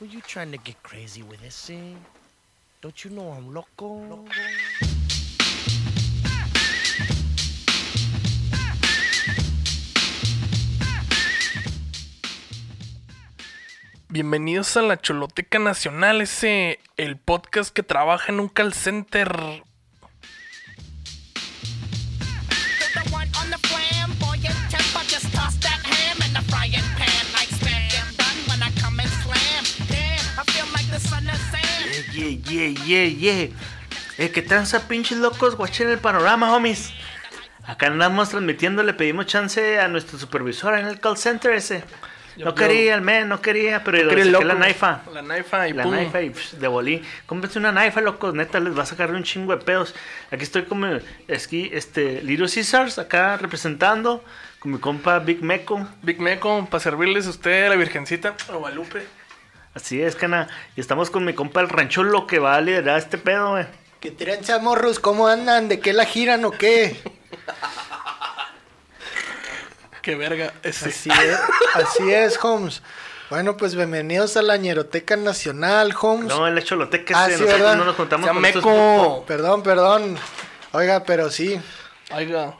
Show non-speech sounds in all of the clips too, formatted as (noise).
Were you trying to get crazy with this, eh? Don't you know I'm loco? Bienvenidos a la Choloteca Nacional, ese el podcast que trabaja en un call center. Yeah, yeah, yeah. Eh, ¿qué tranza, pinches locos? Guachen el panorama, homies. Acá andamos transmitiendo, le pedimos chance a nuestro supervisor en el call center ese. No yo- quería, el men, no quería, pero Quería le el saqué la naifa. La naifa y La pum. naifa y psh, de bolí. Cómprense una naifa, locos, neta, les va a sacar un chingo de pedos. Aquí estoy como aquí, este, Little Caesars, acá representando, con mi compa Big Meco. Big Meco, para servirles a usted, la Virgencita, a Guadalupe. Así es, cana. Y estamos con mi compa el rancholo que va a liderar este pedo, güey. ¿Qué tranza, morros? ¿Cómo andan? ¿De qué la giran o qué? Qué verga ese. Así es, así es, Holmes. Bueno, pues bienvenidos a la Ñeroteca Nacional, Holmes. No, el choloteca Ah, ese, sí, no nos juntamos Sea con estos Meco. Perdón, perdón. Oiga, pero sí. Oiga,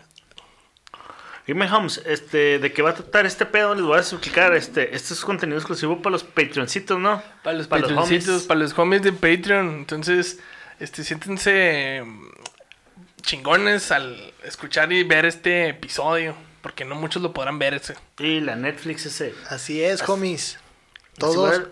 Dime, Holmes, este, ¿de qué va a tratar este pedo? Les voy a explicar, este, este es contenido exclusivo para los patroncitos, ¿no? para los Para los patroncitos, homies. para los homies de Patreon. Entonces, este, siéntense mm, chingones al escuchar y ver este episodio. Porque no muchos lo podrán ver ese. Y la Netflix ese. Así es, homies. Así Todos. va,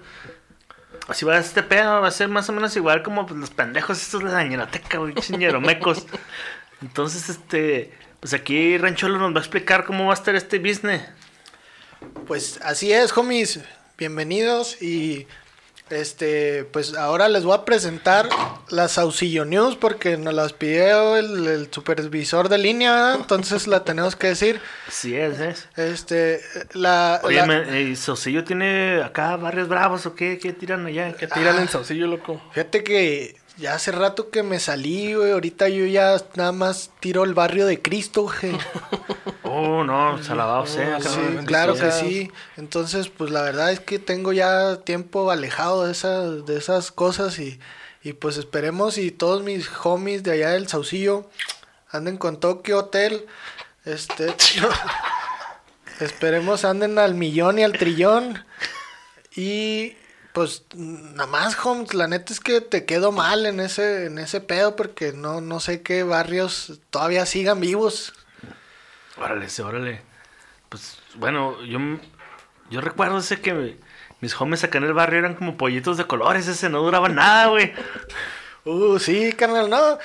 así va este pedo, va a ser más o menos igual como pues, los pendejos estos de la ñeroteca, güey, mecos. (laughs) Entonces, este, pues aquí Rancholo nos va a explicar cómo va a estar este business. Pues así es, homies. Bienvenidos y este, pues ahora les voy a presentar las Saucillo News porque nos las pidió el, el supervisor de línea, ¿verdad? entonces la tenemos que decir. Así es, es. Este, la, Oye, la- me- eh, ¿Sosillo tiene acá barrios bravos o qué? ¿Qué tiran allá? Que tiran el saucillo, loco. fíjate que ya hace rato que me salí, güey, ahorita yo ya nada más tiro el barrio de Cristo, güey. (laughs) Oh, no, salabado sea. Sí, cabrón. claro que sea- sí. Entonces, pues la verdad es que tengo ya tiempo alejado de esas, de esas cosas y, y pues esperemos y todos mis homies de allá del Saucillo anden con Tokyo Hotel. Este, (laughs) esperemos anden al millón y al trillón. Y pues nada más, homies, la neta es que te quedo mal en ese, en ese pedo porque no, no sé qué barrios todavía sigan vivos. Órale, sí, órale. Pues, bueno, yo, yo recuerdo ese que mis homies acá en el barrio eran como pollitos de colores, ese no duraba nada, güey. Uh, sí, carnal, no.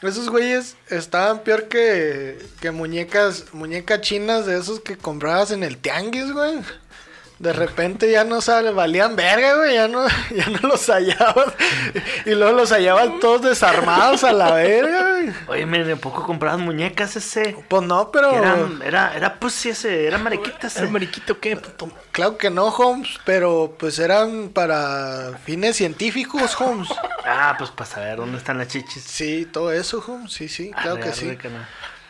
Esos güeyes estaban peor que, que muñecas, muñecas chinas de esos que comprabas en el tianguis, güey. De repente ya no sale, valían verga, güey, ya no, (laughs) ya no los hallabas. Y luego los hallaban todos desarmados a la verga, güey. Oye, me de poco compraban muñecas ese. Pues no, pero Que eran- era, era pussy ese, era mariquita ese. ¿El mariquito qué, puto? claro que no, Holmes, pero pues eran para fines científicos, Holmes. Ah, pues para saber dónde están las chichis. Sí, todo eso, Holmes, sí, sí, claro Arre, que arre, sí. cana.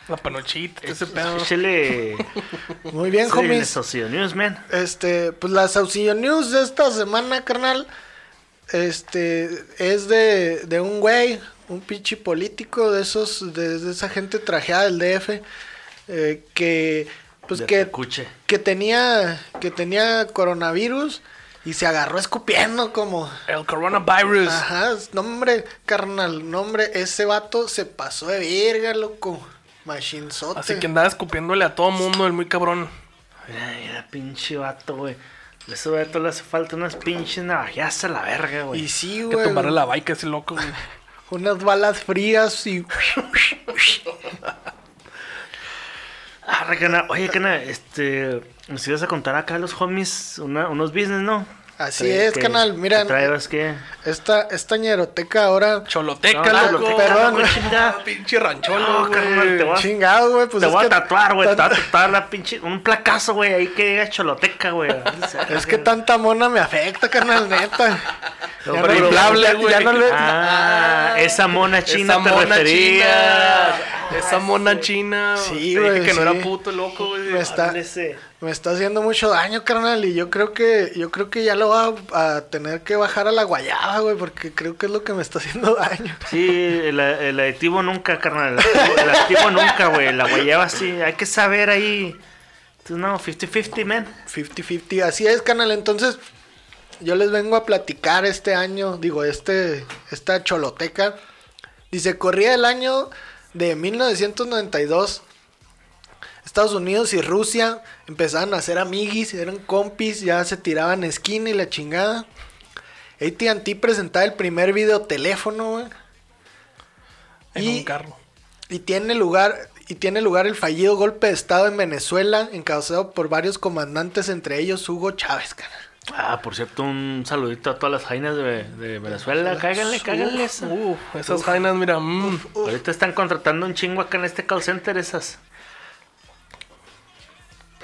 La panochita, ese pedo. Échale. Muy bien, échale homies. Socio News, man. Este, pues la Saucillo News de esta semana, carnal, este, es de, de un güey, un pinche político de esos, de, de esa gente trajeada del DF, eh, que, pues De que, Tecuche. que tenía, que tenía coronavirus y se agarró escupiendo como, El coronavirus. ajá, nombre, carnal, nombre, ese vato se pasó de verga, loco, machinzote. Así que andaba escupiéndole a todo mundo, el muy cabrón. Mira, mira, pinche vato, güey. A ese vato le hace falta unas pinches navajas a la verga, güey. Y sí, Que güey. tumbarle la baica ese loco, güey. (laughs) Unas balas frías y... Ah, cana. Oye, cana, este. Nos ibas a contar acá a los homies una- unos business, ¿no? Así es, que- canal. Miren, que ¿Traebas qué? esta, esta ñeroteca ahora... Choloteca, No, loco. Perdón. loco, chinga. Ah, (laughs) Pinche rancholo, No, carnal, te voy a- Chingado, güey, pues te es voy a que tatuar, güey. Te voy a tatuar la pinche. Un placazo, güey. Ahí que diga choloteca, güey. (laughs) Es que tanta mona me afecta, carnal, neta. No, Ya pero no- inflable, ya- güey. ya no le- Ah, esa mona china Esa te mona china. Esa mona china. Sí, güey, dije que no era puto loco, güey. Me está, Ándese. me está haciendo mucho daño, carnal. Y yo creo que, yo creo que ya lo voy a, a tener que bajar a la guayaba, güey, porque creo que es lo que me está haciendo (laughs) daño. Sí, el, el aditivo nunca, carnal. El aditivo nunca, güey. La guayaba sí. Hay que saber ahí. No, 50-50, man. 50-50, así es, canal. Entonces, yo les vengo a platicar este año, digo, este, esta choloteca. Dice, corría el año de 1992. Estados Unidos y Rusia empezaban a ser amiguis, eran compis, ya se tiraban esquina y la chingada. AT&T presentaba el primer videoteléfono, güey. En Y- un carro. Y tiene lugar y tiene lugar el fallido golpe de estado en Venezuela, encabezado por varios comandantes, entre ellos Hugo Chávez, cara. Ah, por cierto, un saludito a todas las jainas de, de Venezuela. Cáiganle, cáiganle. esa. Uh, esas jainas, mira. mm. Ahorita están contratando un chingo acá en este call center esas.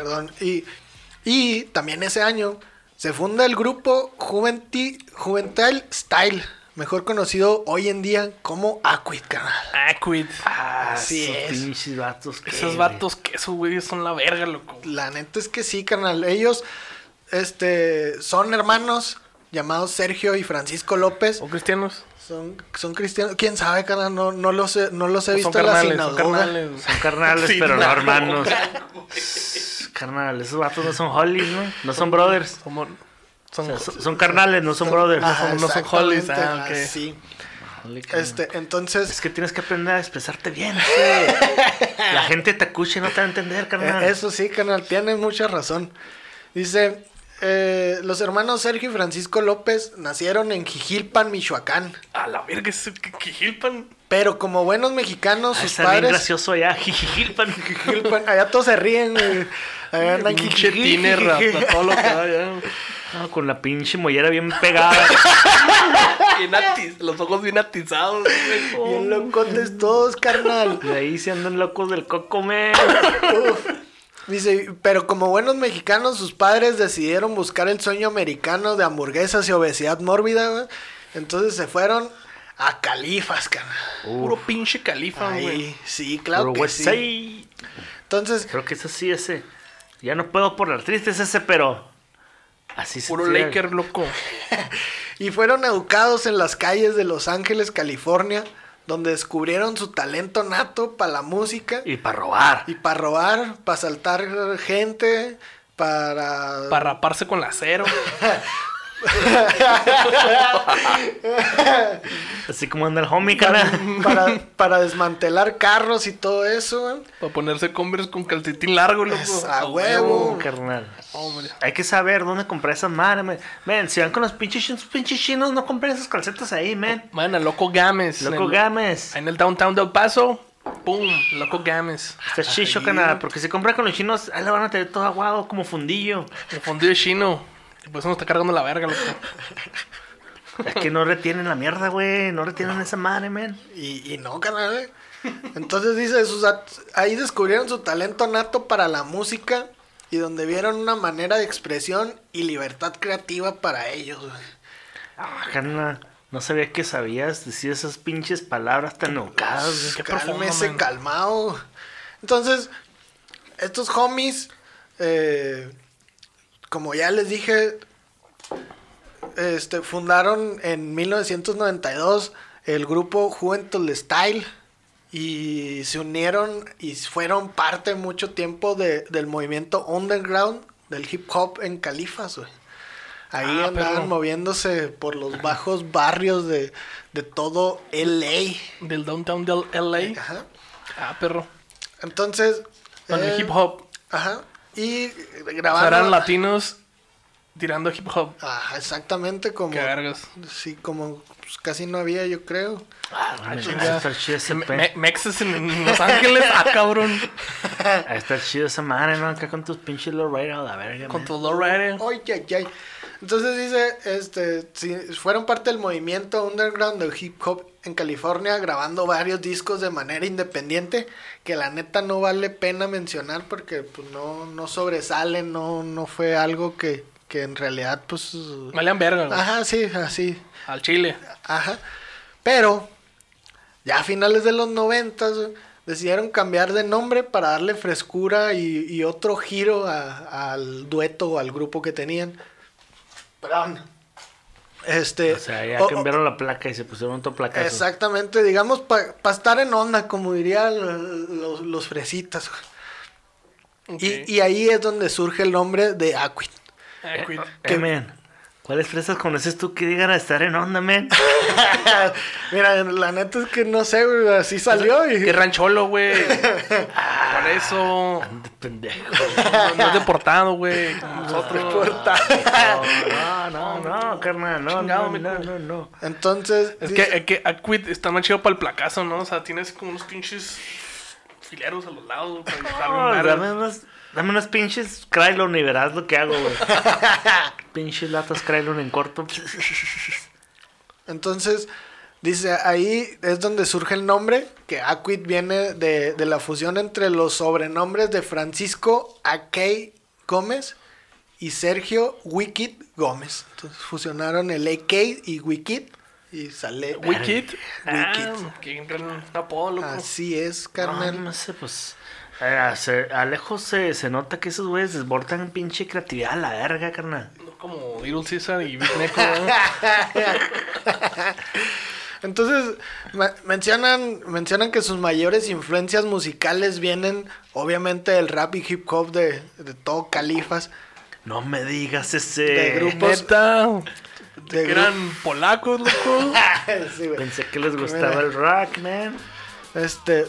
Perdón. Y, y también ese año se funda el grupo Juventi, Juvental Style, mejor conocido hoy en día como Aquid, carnal. Aquid. Así esos es. pinches vatos. que, Esos güey. vatos que esos güeyes son la verga, loco. La neta es que sí, carnal. Ellos este, son hermanos llamados Sergio y Francisco López. ¿O cristianos? Son, son cristianos. ¿Quién sabe, carnal? No, no los he, no los he Son visto en la carnales, son sinagoga. carnales. Son carnales, pero no hermanos. Carnal, esos vatos no son hollies, ¿no? No son brothers. O son, sea, son, son carnales, no son brothers. Ajá, no son hollies, ah, ok. así. Holly, carnal. Este, entonces, Es que tienes que aprender a expresarte bien. sí. (laughs) La gente te escucha y no te va a entender, carnal. Eh, Eso sí, canal, tienes mucha razón. Dice, eh, los hermanos Sergio y Francisco López nacieron en Jijilpan, Michoacán. A la verga, es Gilpan. Pero como buenos mexicanos, Ah, sus está bien padres... gracioso allá. Jijilpan, allá todos se ríen. Allá andan Pinche jijiji, tiner, jijiji. rata, todo lo que da ya. No, con la pinche mollera bien pegada. (laughs) Bien atiz- los ojos bien atizados. Bien locotes todos, carnal. De ahí se andan locos del coco. Dice, pero como buenos mexicanos, sus padres decidieron buscar el sueño americano de hamburguesas y obesidad mórbida, güey. Entonces se fueron a Califas, carnal. Puro pinche califa, güey. Sí, claro Puro que West sí. Entonces, Creo que es así ese. Ya no puedo por la triste es ese, pero. Así se Puro. Laker, loco. (laughs) y fueron educados en las calles de Los Ángeles, California, donde descubrieron su talento nato para la música Y para robar. y para robar, para saltar gente, para... Para raparse con la cero. (laughs) (laughs) Así como anda el homie, cara. para, (laughs) para desmantelar carros y todo eso, güey. Para ponerse Converse con calcetín largo, loco. Es a huevo. Oh, carnal. Hombre. Hay que saber dónde comprar esas madres, man. Men, si van con los pinches chinos, pinches chinos, no compren esas calcetas ahí, man. Man, a Loco Games. Loco en el, Games. En el downtown del Paso. Pum, Loco Games. Está chicho, canal. Porque si compran con los chinos, ahí la van a tener todo aguado, como fundillo. El fundido chino. Eso nos está cargando la verga, loco. Es que no retienen la mierda, güey. No retienen esa madre, man. Y, y no, carnal. ¿eh? Entonces dice, sus ahí descubrieron su talento nato para la música y donde vieron una manera de expresión y libertad creativa para ellos. güey. Ah, carnal. No sabía que sabías decir esas pinches palabras tan educadas, güey. Qué Cálmese, calmado. Entonces, estos homies, eh, como ya les dije, este, fundaron en 1992 el grupo Juventud Style y se unieron y fueron parte mucho tiempo de- del movimiento underground del hip hop en Califas, güey. Ahí Ah, andaban moviéndose por los bajos barrios de, de todo LA. Del downtown del LA. Ajá. Ah, perro. Entonces. Con eh, el hip hop. Ajá. Y O sea, eran latinos tirando hip hop. Ajá, exactamente como. Qué vergas. Sí, como pues, casi no había, yo creo. Ah, ahí está chido ese Me- pe- me- Mexas en, en Los Ángeles. Ah, cabrón. (laughs) Está chido esa madre, ¿no? Acá con tus pinches lowrider a la verga, Con man. tu lowrider. Ay, ay. Entonces dice, este, si fueron parte del movimiento underground del hip hop en California, grabando varios discos de manera independiente, que la neta no vale pena mencionar porque pues no, no sobresalen, no, no fue algo que, que en realidad pues... Valían verga, güey. Ajá, sí, así, Al chile. Ajá. Pero, ya a finales de los noventas, decidieron cambiar de nombre para darle frescura y, y otro giro a- al dueto o al grupo que tenían. Perdón. Este, O sea, ya o- cambiaron la placa y se pusieron otro placazo. Exactamente, digamos, para estar en onda, como dirían los, los fresitas. Y, y ahí es donde surge el nombre de Aquid. Ah, cuid- Eh, men, ¿cuáles fresas conoces tú que digan a estar en onda, men? (laughs) Mira, la neta es que no sé, güey, así salió y... Qué rancholo, güey. (laughs) Por eso. Ande pendejo. No, no es deportado, güey. Nosotros. No, no, no, carnal, no, Chingado, no, no, no, no. Entonces, Es dice- que, es que Aquid está más chido para el placazo, ¿no? O sea, tienes como unos pinches fileros a los lados para No, dame unos pinches Krylon y verás lo que hago, güey. (laughs) pinches latas Krylon en corto. Entonces, dice, ahí es donde surge el nombre, que Aquid viene de, de la fusión entre los sobrenombres de Francisco Akey Gómez y Sergio Wicked Gómez. Entonces fusionaron el AK y Wicked y sale Wicked. Ah. Así es, No, carnal. no sé, pues. A, se- a lejos se, se nota que esos güeyes desbordan pinche creatividad a la verga, carnal. No Como Little Caesar y Big Neco. ¿no? (laughs) Entonces, ma- mencionan, mencionan que sus mayores influencias musicales vienen, obviamente, del rap y hip hop de, de todo Califas. No me digas ese. De grupos- Neta. De que eran polacos, loco. (laughs) Sí. Pensé que les gustaba el rock, man. Este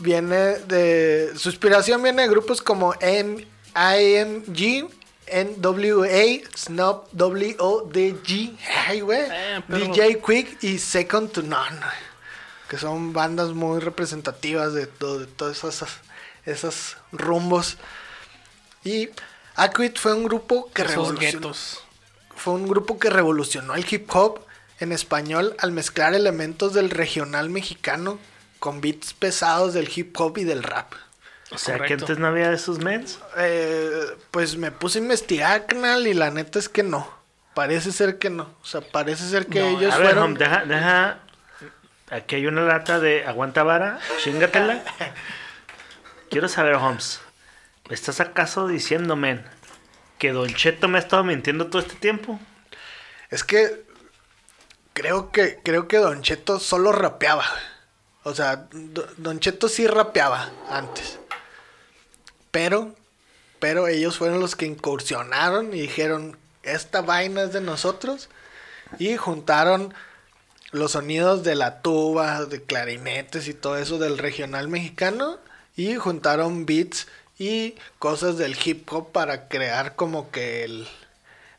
viene de su inspiración viene de grupos como M IMG, NWA, Snob WODG, ay güey, Eh, pero- DJ Quick y Second to None, que son bandas muy representativas de, todo, de todos esos, esos rumbos. Y Aquid fue un grupo que Esos revolucionó guetos. fue un grupo que revolucionó el hip hop en español al mezclar elementos del regional mexicano con beats pesados del hip hop y del rap. O sea, que Correcto. antes no había esos mens. Eh, pues me puse a investigar, canal, y la neta es que no. Parece ser que no. O sea, parece ser que No, ellos A ver, fueron. Hom, deja, deja. Aquí hay una lata de aguanta vara, chingatela. (laughs) Quiero saber, Holmes, ¿estás acaso diciendo, men, que Don Cheto me ha estado mintiendo todo este tiempo? Es que creo que creo que Don Cheto solo rapeaba. O sea, Do- Don Cheto sí rapeaba antes. Pero pero ellos fueron los que incursionaron y dijeron, "Esta vaina es de nosotros." Y juntaron los sonidos de la tuba, de clarinetes y todo eso del regional mexicano y juntaron beats y cosas del hip hop para crear como que el,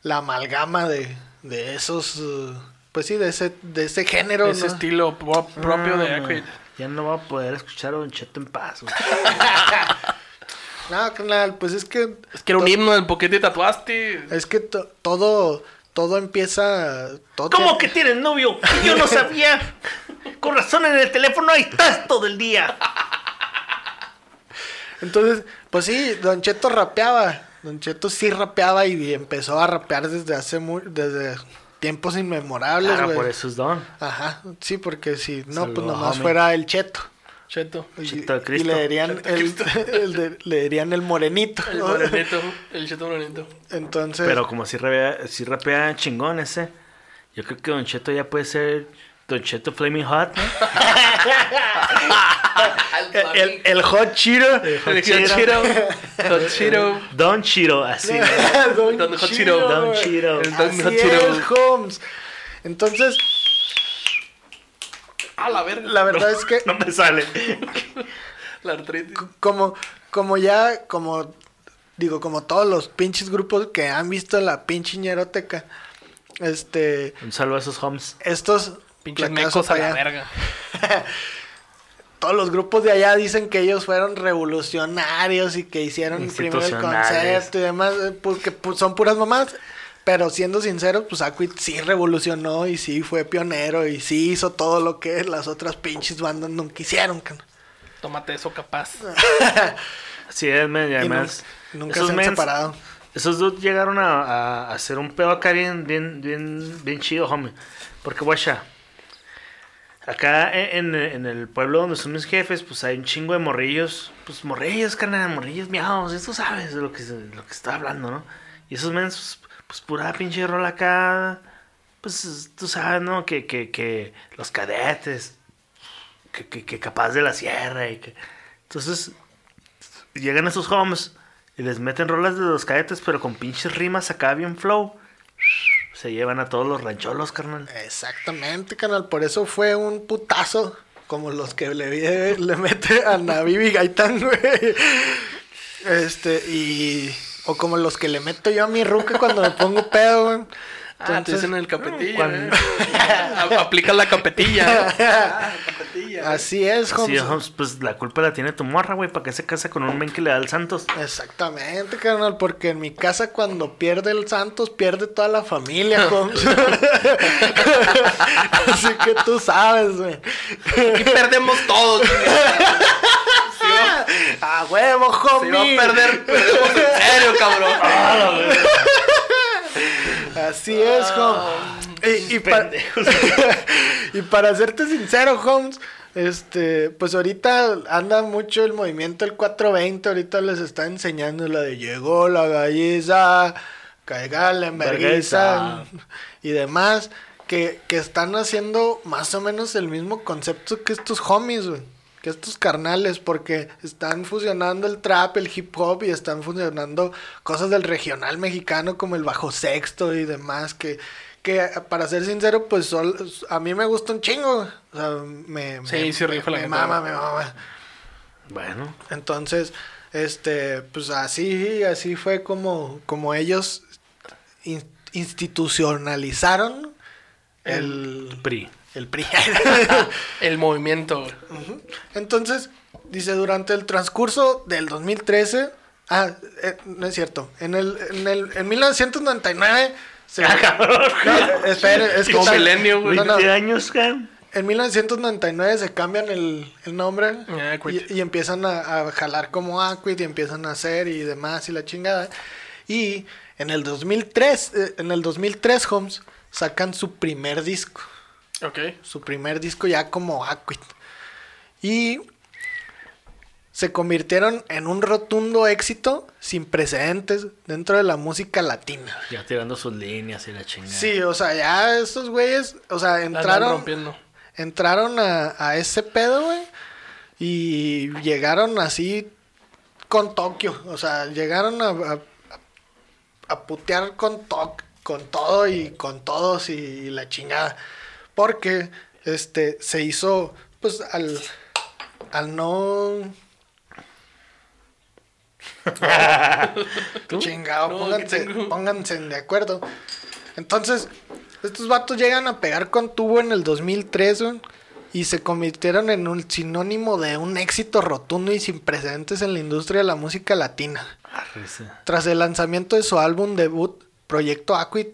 la amalgama de, de esos uh, pues sí de ese de ese género Ese ¿no? estilo pro- propio de Aquid. Ya no voy a poder escuchar a Don Cheto en paz. (laughs) no carnal, pues es que Es que era un himno del poquete tatuaste. es que to- todo todo empieza todo ¿Cómo tiene- que tienes novio? Yo no sabía. Con razón en el teléfono ahí estás todo el día. Entonces, pues sí, Don Cheto rapeaba. Don Cheto sí rapeaba y empezó a rapear desde hace muy, desde tiempos inmemorables, Claro, güey. por eso es Don. Ajá, sí, porque si no, pues nomás homie. fuera el Cheto. Cheto. Y, Cheto y Cristo. le dirían Cheto el, Cristo. (laughs) el de- le dirían el morenito. El ¿no? morenito. El cheto morenito. Entonces, Pero como si rapea, si rapea chingón ese, yo creo que Don Cheto ya puede ser Don Cheto Flaming Hot, ¿no? (laughs) el, hot Chiro. El Chiro. (laughs) Don Chiro. Don Chiro, así. ¿no? (laughs) Don, Don Hot Chiro. Don. Chiro. El Don Así Hot Chiro. es, Holmes. Entonces, A la verga. la verdad es que No me sale. La artritis. como, como ya, como digo, como todos los pinches grupos que han visto la pinche ñeroteca, este, Un saludo a esos homes. estos Pinches mecos a la allá, verga. (laughs) todos los grupos de allá dicen que ellos fueron revolucionarios y que hicieron primero el concepto y demás, eh, porque pues, son puras mamás. Pero siendo sinceros, pues Aquid sí revolucionó y sí fue pionero y sí hizo todo lo que las otras pinches bandas nunca hicieron. can. Tómate eso capaz. (laughs) Así es, men, y además. nun- nunca esos se han mens- separado. Esos dudes llegaron a, a- a hacer un pedo acá bien, bien, bien, bien chido, homie. Porque, guacha, Acá en, en- el pueblo donde son mis jefes, pues hay un chingo de morrillos. Pues morrillos, carnal, morrillos miados. Esto sabes de lo que, lo que está hablando, ¿no? Y esos mensos, pues pura pinche rola acá. Pues tú sabes, ¿no? Que, que, que los cadetes. Que, que, que capaz de la sierra. Y que... Entonces, llegan esos homes y les meten rolas de los cadetes, pero con pinches rimas acá bien flow. Se llevan a todos los rancholos, carnal. Exactamente, canal. Por eso fue un putazo. Como los que le mete a Navivi Gaitán, güey. Este, y. O como los que le meto yo a mi ruca cuando me pongo pedo, güey. Ah, te dicen el capetillo. cuando- ¿eh? (laughs) Aplica la capetilla. Ah, capetilla. (laughs) (laughs) Así es, Sí, Holmes. Holmes, pues la culpa la tiene tu morra, güey, para que se casa con un men que le da el Santos. Exactamente, carnal, porque en mi casa cuando pierde el Santos, pierde toda la familia, Holmes. Así que tú sabes, güey. Aquí perdemos todos. Va, A huevo, si va homie. a perder, perdemos en serio, cabrón. Así es, Holmes. Y, y para, (laughs) y para serte sincero, Holmes, este, pues ahorita anda mucho el movimiento del 420, ahorita les está enseñando la de llegó la galliza, caiga la enverguiza y demás, que, que están haciendo más o menos el mismo concepto que estos homies, güey. Que estos carnales, porque están fusionando el trap, el hip hop y están fusionando cosas del regional mexicano como el bajo sexto y demás. Que, que para ser sincero, pues sol- a mí me gusta un chingo. O sea, me, Sí, me, sí, rifa la me mama, me mama. Bueno, Entonces, este, pues así, así fue como, como ellos in- institucionalizaron el, PRI. El PRI. (laughs) El movimiento. Entonces, dice, durante el transcurso del 2013, ah, eh, no es cierto, en el, en el, en 1999 se... Ah, cabrón. No, espere, es que Como milenio, güey. no, no, 20 años, güey. En 1999 se cambian el, el nombre Aquid. y, y empiezan a, a jalar como Aquid y empiezan a hacer y demás y la chingada. Y en el 2003, eh, en el 2003 Holmes sacan su primer disco, Ok. su primer disco ya como Aquid. Y se convirtieron en un rotundo éxito sin precedentes dentro de la música latina. Ya tirando sus líneas y la chingada. Sí, o sea, ya estos güeyes, o sea, entraron rompiendo. entraron a, a ese pedo, güey. Y llegaron así con Tokio. O sea, llegaron a, a, a putear con, to- con todo y con todos y, la chingada. Porque este se hizo, pues, al, al no. (laughs) Chingado, No, pónganse, pónganse de acuerdo. Entonces, estos vatos llegan a pegar con tubo en el 2003, güey, y se convirtieron en un sinónimo de un éxito rotundo y sin precedentes en la industria de la música latina. Arrece. Tras el lanzamiento de su álbum debut, Proyecto Aquid,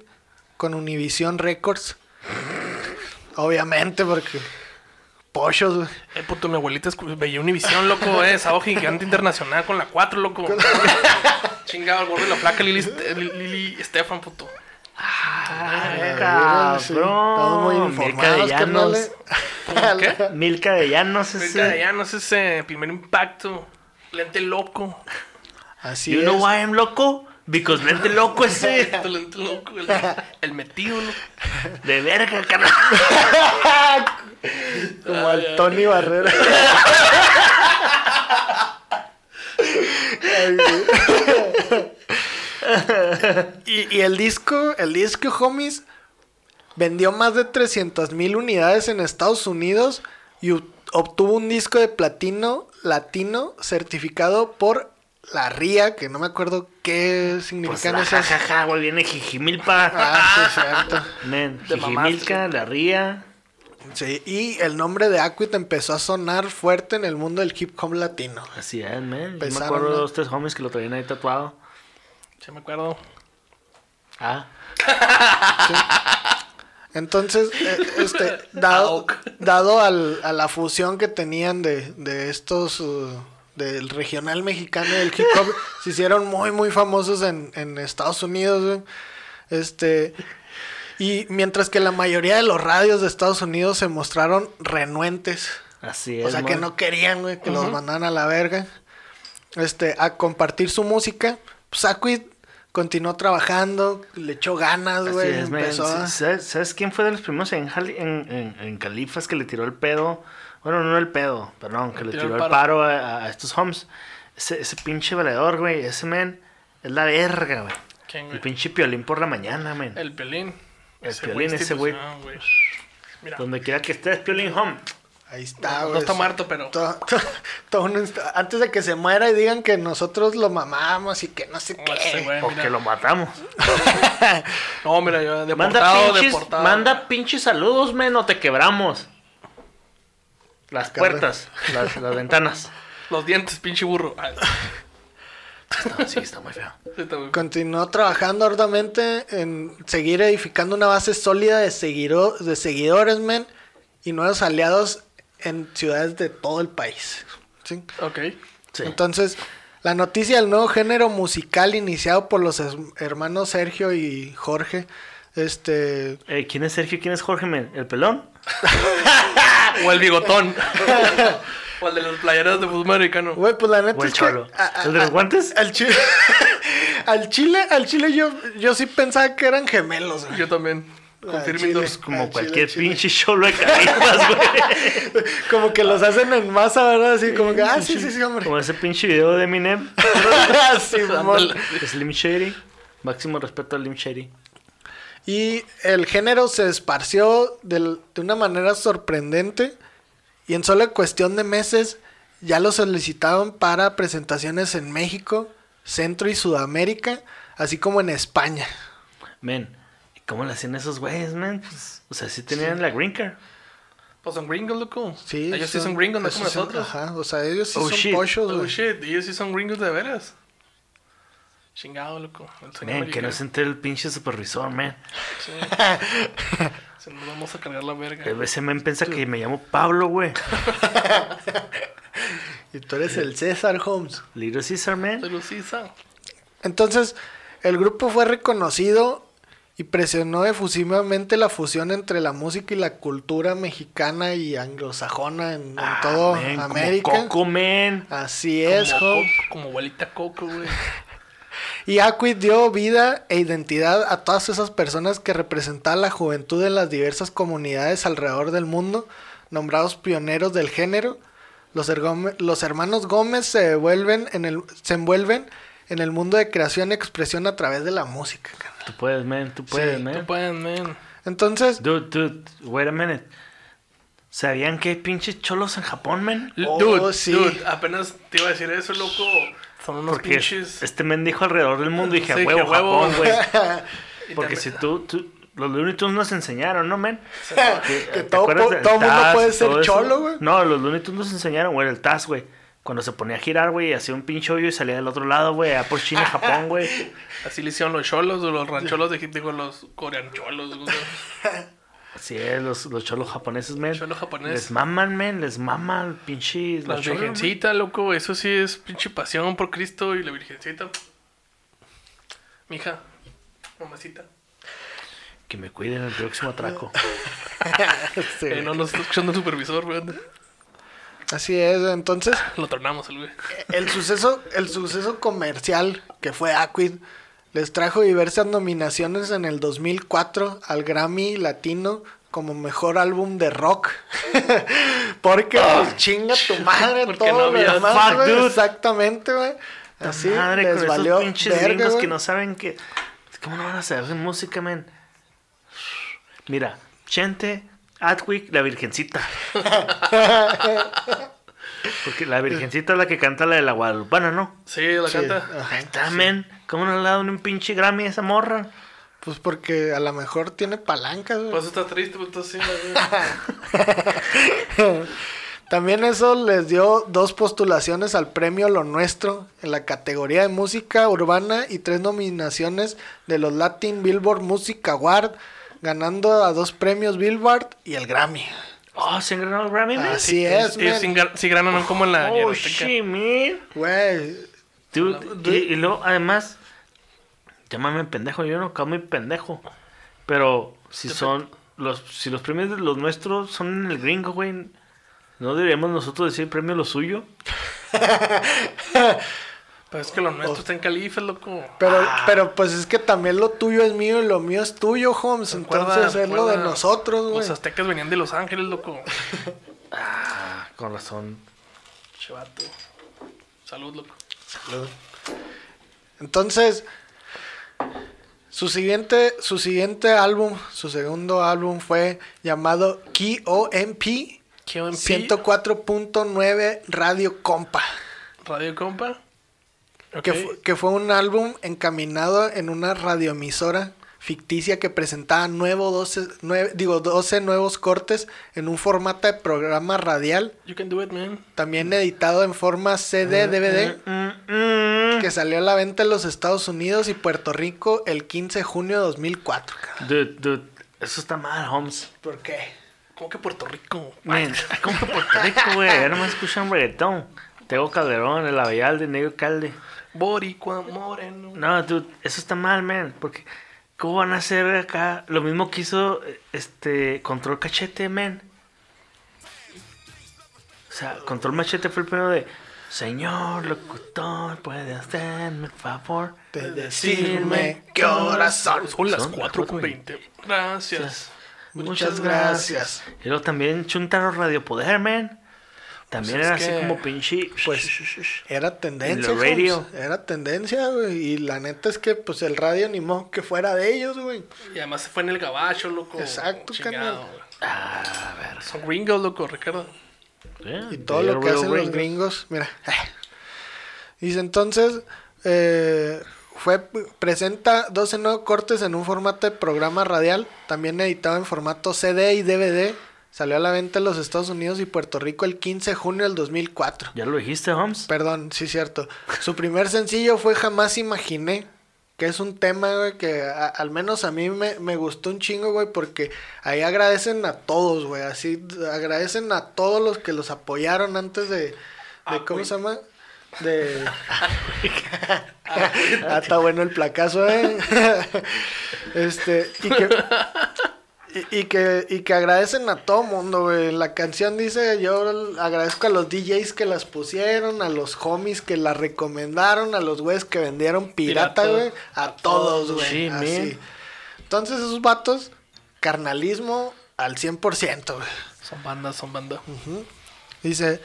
con Univision Records. Obviamente, porque. Pochos, güey. Eh, puto, mi abuelita veía Univisión, loco, eh. Sábado gigante internacional con la 4, loco. (laughs) Chingado, el gordo y la flaca Lili, Lili, Estefan, puto. cabrón. Sí, Estamos muy (laughs) Milka de Llanos. ¿Qué? Milka de Llanos ese. ya no es ese primer impacto. Lente loco. Así You es. know why I'm loco? Because lente loco ese. (laughs) Lente loco. El, el metido. De verga, carnal. (laughs) Como al Tony Barrera. (laughs) Y, y el disco, el disco, homies, vendió más de 300 mil unidades en Estados Unidos y obtuvo un disco de platino latino certificado por la RIA, que no me acuerdo qué Pues significan la esas. jajaja, güey, viene Jijimilpa. Ah, sí, cierto. (laughs) Men, De Jijimilca, la ría. Sí, y el nombre de Aquit empezó a sonar fuerte en el mundo del hip hop latino. Así es, men. Yo me acuerdo de dos, tres homies que lo traían ahí tatuado. Sí, me acuerdo. Ah. Entonces, eh, este, (laughs) dado, dado al- a la fusión que tenían de, de estos, uh, del regional mexicano y del hip hop, (laughs) se hicieron muy, muy famosos en, en Estados Unidos, güey. Este, Y mientras que la mayoría de los radios de Estados Unidos se mostraron renuentes. Así es. O sea, que no querían, güey, que los mandaran a la verga. Este, a compartir su música. Pues Aquid continuó trabajando, le echó ganas, güey. man. Empezó ¿Sabes, quién fue de los primeros en, en, en, en Califas que le tiró el pedo? Bueno, no el pedo, perdón, que le tiró, el paro, a, a estos homes. Ese, ese pinche valedor, güey, ese men es la verga, güey. ¿Quién, El pinche piolín por la mañana, men. El Piolín. El Piolín, ese güey. Mira, Donde quiera que estés, piolín home. Ahí está, no güey. está muerto, pero... To- to- todo un inst- antes de que se muera y digan que nosotros lo mamamos y que no sé qué. ese güey, O mira. que lo matamos. (laughs) No, mira, yo Manda deportado, pinches, deportado. manda pinches saludos, men, o te quebramos. Las puertas, las, las ventanas. (laughs) Los dientes, pinche burro. Ah, sí, está muy feo. sí está muy- Continuó trabajando arduamente en seguir edificando una base sólida de, seguiro- de seguidores, men, y nuevos aliados en ciudades de todo el país. ¿sí? Ok. Sí. Entonces, la noticia del nuevo género musical iniciado por los hermanos Sergio y Jorge, este, Eh, ¿Quién es Sergio? ¿Quién es Jorge, men? ¿El pelón? (laughs) O el bigotón. (laughs) o el de los playeros de fútbol americano. güey, pues la neta ¿O el es que cholo? a- a- ¿El de los guantes? Al chile, (laughs) al chile, al chile yo, yo sí pensaba que eran gemelos. güey. Yo también. Chile. dos. Como Al chile, cualquier al chile. pinche cholo de caritas, güey. Como que los hacen en masa, ¿verdad? Así como que, ah, sí, sí, sí, hombre. Como ese pinche video de Eminem. Simón. Slim Shady. Máximo respeto a Slim Shady. Y el género se esparció del- de una manera sorprendente y en solo cuestión de meses ya lo solicitaban para presentaciones en México, Centro y Sudamérica, así como en España. Men, ¿y cómo le hacían esos güeyes, men? Pues, o sea, sí tenían la green card. Pues son gringos, loco. Sí, Ellos sí son gringos, no como son- nosotros. Ajá, o sea, ellos sí Oh, son shit. pochos, Oh shit, ellos sí son gringos de veras. Chingado, loco. El que no se entere el pinche supervisor, men. Sí. (laughs) Se nos vamos a cargar la verga. Ese men piensa que me llamo Pablo, güey. (laughs) Y tú eres el César Holmes. Little Caesar, man. Sí, sa- Entonces, el grupo fue reconocido y presionó efusivamente la fusión entre la música y la cultura mexicana y anglosajona en, en Ah, todo men, como América. Coco, men. Así es, como, Holmes. Coco- como abuelita Coco, güey. (laughs) Y Aquid dio vida e identidad a todas esas personas que representaban la juventud en las diversas comunidades alrededor del mundo, nombrados pioneros del género. Los, hermanos Gómez se, devuelven en el, se envuelven en el mundo de creación y expresión a través de la música. carnal. Tú puedes, man. Tú puedes, Sí, man. Tú puedes, man. Entonces, Dude, dude, wait a minute. ¿Sabían que hay pinches cholos en Japón, man? Oh, dude, sí. dude, apenas te iba a decir eso, loco. Son unos Porque pinches. este men dijo alrededor del mundo y dije, a Sí, huevo, huevo. Japón, güey. (laughs) Porque también- si tú, tú, los Looney Tunes nos enseñaron, ¿no, men? que ¿te todo, todo mundo Taz, puede ser cholo, güey. No, los Looney Tunes nos enseñaron, güey, el Taz, güey. Cuando se ponía a girar, güey, hacía un pinche hoyo y salía del otro lado, güey, allá por China, Japón, güey. (laughs) Así le hicieron los cholos o los rancholos de digo, los coreancholos. güey. (laughs) Así es, los, los cholos japoneses, men. Cholos japoneses. Les maman, men, les maman pinches. La los cholos, men. virgencita, loco, eso sí es pinche pasión por Cristo y la virgencita. Mija, mamacita. Que me cuiden el próximo atraco. (laughs) Sí. Eh, no nos está escuchando el supervisor, güey. Así es, entonces Lo tornamos el güey. el suceso, el suceso comercial que fue Aquid les trajo diversas nominaciones en el 2004 al Grammy Latino como mejor álbum de rock. (laughs) Porque pues, chinga tu madre Ah, (laughs) Porque todo no lo había- demás, Fuck, güey. dude. Exactamente, güey. Así Madre, les con valió esos pinches verga, gringos que no saben que. ¿Cómo no van a saber música, men? Mira, Chente, Atwick, la Virgencita. (laughs) Porque la Virgencita es la que canta la de la Guadalupana, ¿no? Sí, la Sí, canta. ajá. Men. ¿Cómo no le ha dado un pinche Grammy a esa morra? Pues porque a lo mejor tiene palancas, güey. Pues está triste, pues está así. (laughs) También eso les dio dos postulaciones al premio Lo Nuestro en la categoría de música urbana y tres nominaciones de los Latin Billboard Music Award, ganando a dos premios Billboard y el Grammy. Oh, ¿se han ganado el Grammy, men? Así es, Ellos man. sí ganan como en la Oh, shit, man. Güey, Dude, y, y luego, además, llámame pendejo, yo no acabo muy pendejo. Pero Si son los, si los premios de los nuestros son en el gringo, güey, ¿no deberíamos nosotros decir premio lo suyo? (laughs) Pero es que lo nuestro está en Califas, loco. Pero, Ah. pero pues es que también lo tuyo es mío y lo mío es tuyo, Holmes. Recuerda- Entonces es lo de nosotros, güey. Los aztecas venían de Los Ángeles, loco. (laughs) Ah, con razón. Chevato. Salud, loco. Entonces, su siguiente, su siguiente álbum, su segundo álbum fue llamado KOMP KOMP. 104.9 Radio Compa. Radio Compa. Que, fu- que fue un álbum encaminado en una radioemisora ficticia que presentaba nuevo 12, nueve- digo, 12 nuevos cortes en un formato de programa radial, You can do it, man. también editado en forma CD, DVD, Mm, mm. que salió a la venta en los Estados Unidos y Puerto Rico el 15 de junio de 2004. cabrón. Dude, dude, eso está mal, Holmes. ¿Por qué? ¿Cómo que Puerto Rico? Man, (laughs) ¿cómo que Puerto Rico, güey? Ya nomás escuchan reggaetón. Tego Calderón, el Avellalde, Negro Calde. Boricua Moreno. No, dude, eso está mal, man. Porque, ¿cómo van a hacer acá lo mismo que hizo este Control Cachete, man? O sea, Control Machete fue el primero de. Señor locutor, puede hacerme el favor De decirme qué horas son. Son las Son 4 con 20. Gracias. Muchas gracias. Y luego también Chuntaro Radio Poder, man. También Pues era es así que- como pinche. Pues era tendencia. Radio. Era tendencia, güey. Y la neta es que pues el radio animó que fuera de ellos, güey. Y además se fue en el gabacho, loco. Exacto, Chingado, carnal. Ah, a ver. Son gringos, loco, Ricardo. Y todo lo que hacen los gringos, mira. Dice entonces, eh, fue presenta 12 nuevos cortes en un formato de programa radial, también editado en formato CD y DVD. Salió a la venta en los Estados Unidos y Puerto Rico el 15 de junio del 2004. ¿Ya lo dijiste, Holmes? Perdón, sí, cierto. Su primer sencillo fue Jamás Imaginé, que es un tema, güey, que a- al menos a mí me, me gustó un chingo, güey, porque ahí agradecen a todos, güey, así, agradecen a todos los que los apoyaron antes de, de Ah, ¿cómo güey. se llama? De... ah, (laughs) está bueno el placazo, eh. (laughs) este, y que... (laughs) Y, y que, y que agradecen a todo mundo, güey. La canción dice, yo agradezco a los DJs que las pusieron, a los homies que la recomendaron, a los güeyes que vendieron pirata, güey. A todos, güey. Sí, así. Entonces esos vatos, carnalismo al 100%, güey. Son bandas, son bandas. Dice,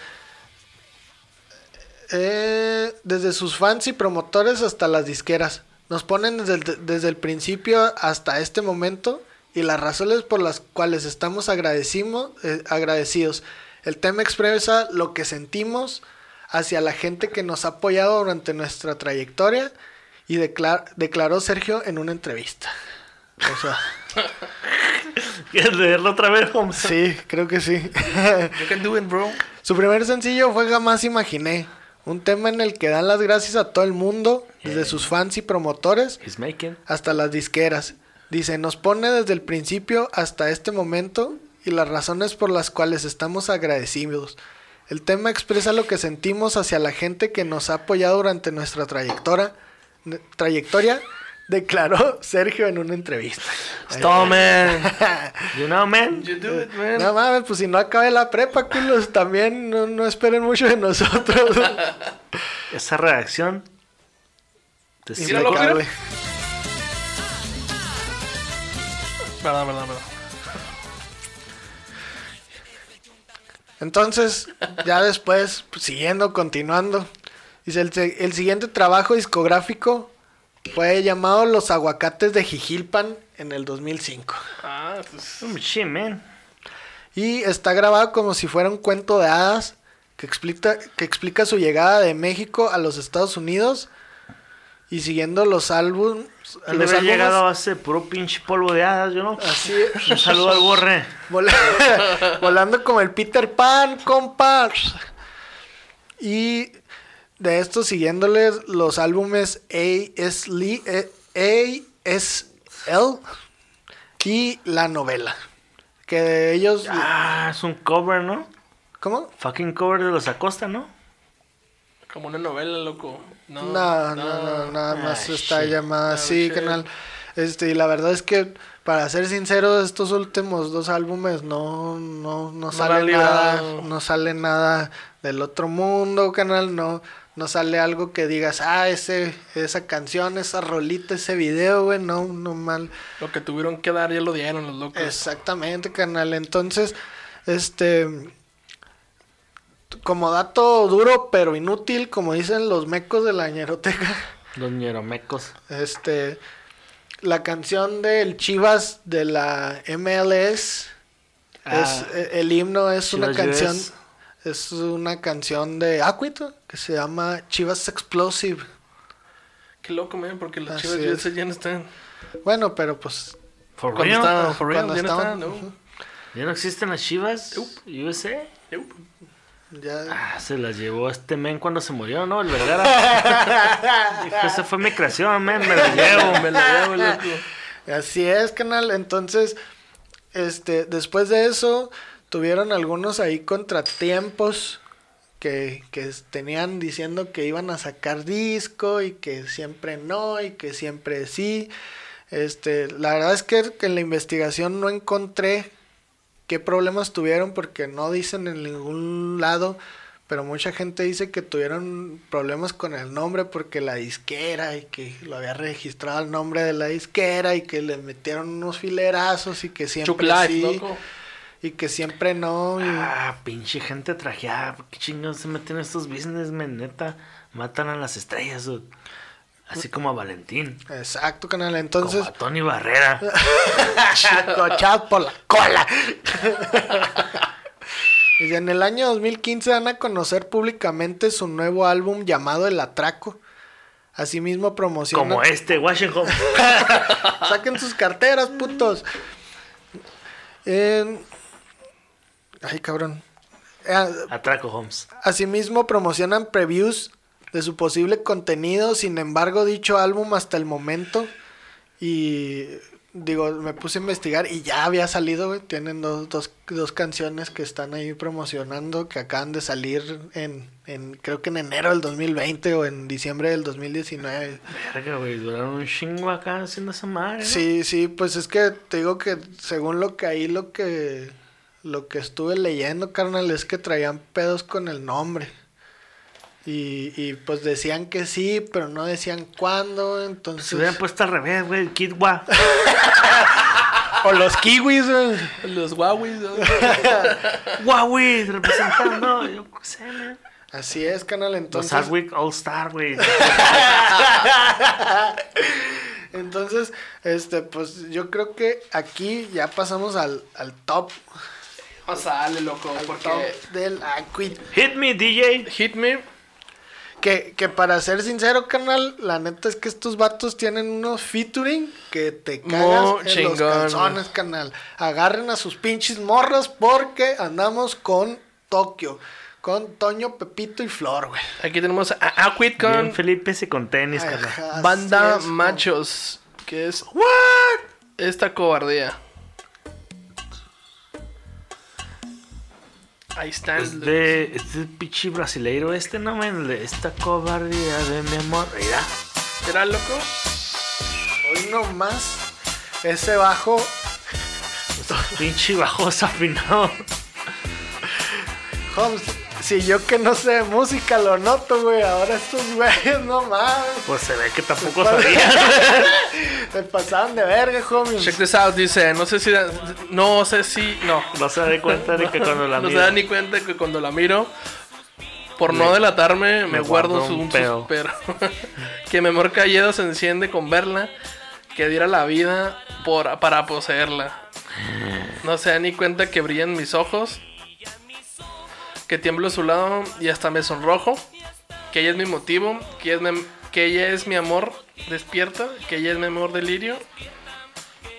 eh, desde sus fans y promotores hasta las disqueras. Nos ponen desde el, desde el principio hasta este momento y las razones por las cuales estamos agradecimos, eh, agradecidos. El tema expresa lo que sentimos hacia la gente que nos ha apoyado durante nuestra trayectoria y declar- declaró Sergio en una entrevista. O sea, (laughs) ¿Quieres leerlo otra vez, Holmes? sí, creo que sí. You can do it, bro. Su primer sencillo fue Jamás Imaginé, un tema en el que dan las gracias a todo el mundo, desde sus fans y promotores hasta las disqueras. Dice, nos pone desde el principio hasta este momento y las razones por las cuales estamos agradecidos. El tema expresa lo que sentimos hacia la gente que nos ha apoyado durante nuestra trayectoria, trayectoria (laughs) declaró Sergio en una entrevista. Stop, man. You know, man. You do it, man. No mames, pues si no acabe la prepa, culos, también no, no esperen mucho de nosotros. (laughs) Esa reacción. Te Míralo, Perdón, perdón, perdón. Entonces, ya después, pues, siguiendo, continuando. Dice, el, siguiente trabajo discográfico fue llamado Los Aguacates de Jijilpan en el 2005. Ah, pues. Oh, shit, man. Y está grabado como si fuera un cuento de hadas que explica, que explica su llegada de México a los Estados Unidos y siguiendo los álbumes. Han de Los llegado a base de puro pinche polvo de hadas, yo no. así, Un saludo al borre. (laughs) Vola- (laughs) volando como el Peter Pan, compa. Y de esto siguiéndoles los álbumes ASL, ASL y la novela. Que ellos... Ah, es un cover, ¿no? ¿Cómo? Fucking cover de los Acosta, ¿no? Como una novela, loco. No, No, no, no, nada Ah, más está llamada así, shit. canal. Este, y la verdad es que, para ser sincero, estos últimos dos álbumes no, no, no sale nada, no sale nada del otro mundo, canal, no, no sale algo que digas, ah, ese, esa canción, esa rolita, ese video, güey, no, no mal. Lo que tuvieron que dar ya lo dieron los locos. Exactamente, canal. Entonces, este, como dato duro pero inútil, como dicen los mecos de la ñeroteca, Los ñeromecos. este, la canción del Chivas de la MLS Ah, es eh, el himno es una canción US. es una canción de Aquito que se llama Chivas Explosive. Qué loco, man, porque los Así chivas es. USA ya no están. Bueno, pero pues For Cuando real? estaban, for real, cuando ya no estaban- están, no. ¿Ya no existen las chivas? Nope. USA. Yup. Ya Ah, se las llevó este men cuando se murió, ¿no? El Vergara. (laughs) Dijo, esa fue mi creación, men, me la llevo. (laughs) Me la llevo, loco. Así es, canal. Entonces, este, después de eso, tuvieron algunos ahí contratiempos que, que tenían diciendo que iban a sacar disco y que siempre no y que siempre sí. Este, la verdad es que en la investigación no encontré qué problemas tuvieron porque no dicen en ningún lado, pero mucha gente dice que tuvieron problemas con el nombre porque la disquera y que lo había registrado el nombre de la disquera y que le metieron unos filerazos y que siempre sí loco. y que siempre no. y- Ah, pinche gente trajeada. ¿Por qué chingados se meten en estos businessmen? Neta, matan a las estrellas, dude. Así como a Valentín. Exacto, canal. Entonces, Como a Tony Barrera. (laughs) Cochados por la cola. (laughs) Y en el año 2015 dan a conocer públicamente su nuevo álbum llamado El Atraco. Asimismo promocionan... Como este, Washington. (laughs) Saquen sus carteras, putos. Eh, Ay, cabrón. Eh, Atraco Holmes. Asimismo promocionan previews de su posible contenido, sin embargo dicho álbum hasta el momento y digo, me puse a investigar y ya había salido, güey. tienen dos, dos, dos canciones que están ahí promocionando que acaban de salir en, en creo que en enero del 2020 o en diciembre del 2019. Verga, güey. Duraron un chingo acá haciendo esa madre. ¿no? Sí, sí, pues es que te digo que según lo que ahí lo que lo que estuve leyendo, carnal, es que traían pedos con el nombre. Y, y pues decían que sí, pero no decían cuándo, entonces... Se hubieran puesto al revés, güey. Kid Wa. (laughs) O los kiwis, güey. Los Huawei. Huawei (laughs) representando. Yo qué sé, man. Así es, canal, Los entonces... Hardwick All Star, güey. (laughs) Entonces, este, pues yo creo que aquí ya pasamos al, al top, Vamos a darle, loco. top Porque del Aquid. Hit me, DJ. Hit Me. Que, que para ser sincero, canal, la neta es que estos vatos tienen unos featuring que te cagas Mo en los calzones, canal. Agarren a sus pinches morras porque andamos con Tokio. Con Toño, Pepito y Flor, güey. Aquí tenemos a Aquid con Bien Felipe se con tenis, carnal. Ajá, Banda es, Machos. Que es. ¿What? Esta cobardía. Ahí están. Es de, es de pinche brasileiro este, no, de Esta cobardía de mi amor. Mira. ¿Era loco? Hoy nomás ese bajo Pinche bajo (laughs) afinado. Holmes, si yo que no sé de música lo noto, güey. Ahora estos (laughs) güeyes, no mames. Pues se ve que tampoco sabía. (laughs) Se pasaban de verga, homie. Check this out, dice. No sé si. No sé si. No. No se da cuenta de que cuando la (laughs) No se da ni cuenta que cuando la miro. Por no delatarme, me guardo guardo su, un un pedo. suspiro. que mi amor Calledo se enciende con verla. Que diera la vida por, para poseerla. No se da ni cuenta que brillan mis ojos. Que tiemblo a su lado y hasta me sonrojo. Que ella es mi motivo. Que ella es mi, que ella es mi amor despierta. Que ella es mi amor delirio.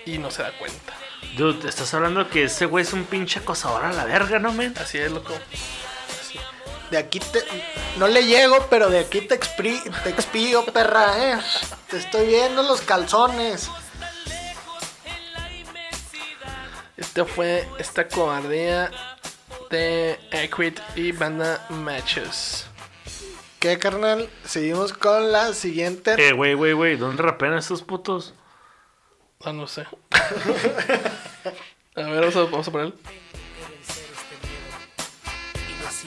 Y no se da cuenta. Dude, estás hablando que ese güey es un pinche acosador a la verga, ¿no, men? Así es, loco. De aquí te. No le llego, pero de aquí te, expri... te expío, perra, eh. Te estoy viendo los calzones. Este fue esta cobardía de Equid y Banda Matches. ¿Qué, carnal? Seguimos con la siguiente. Eh, güey, güey, güey, ¿dónde rapean estos putos? Ah, no sé. (laughs) a ver, vamos a, vamos a poner.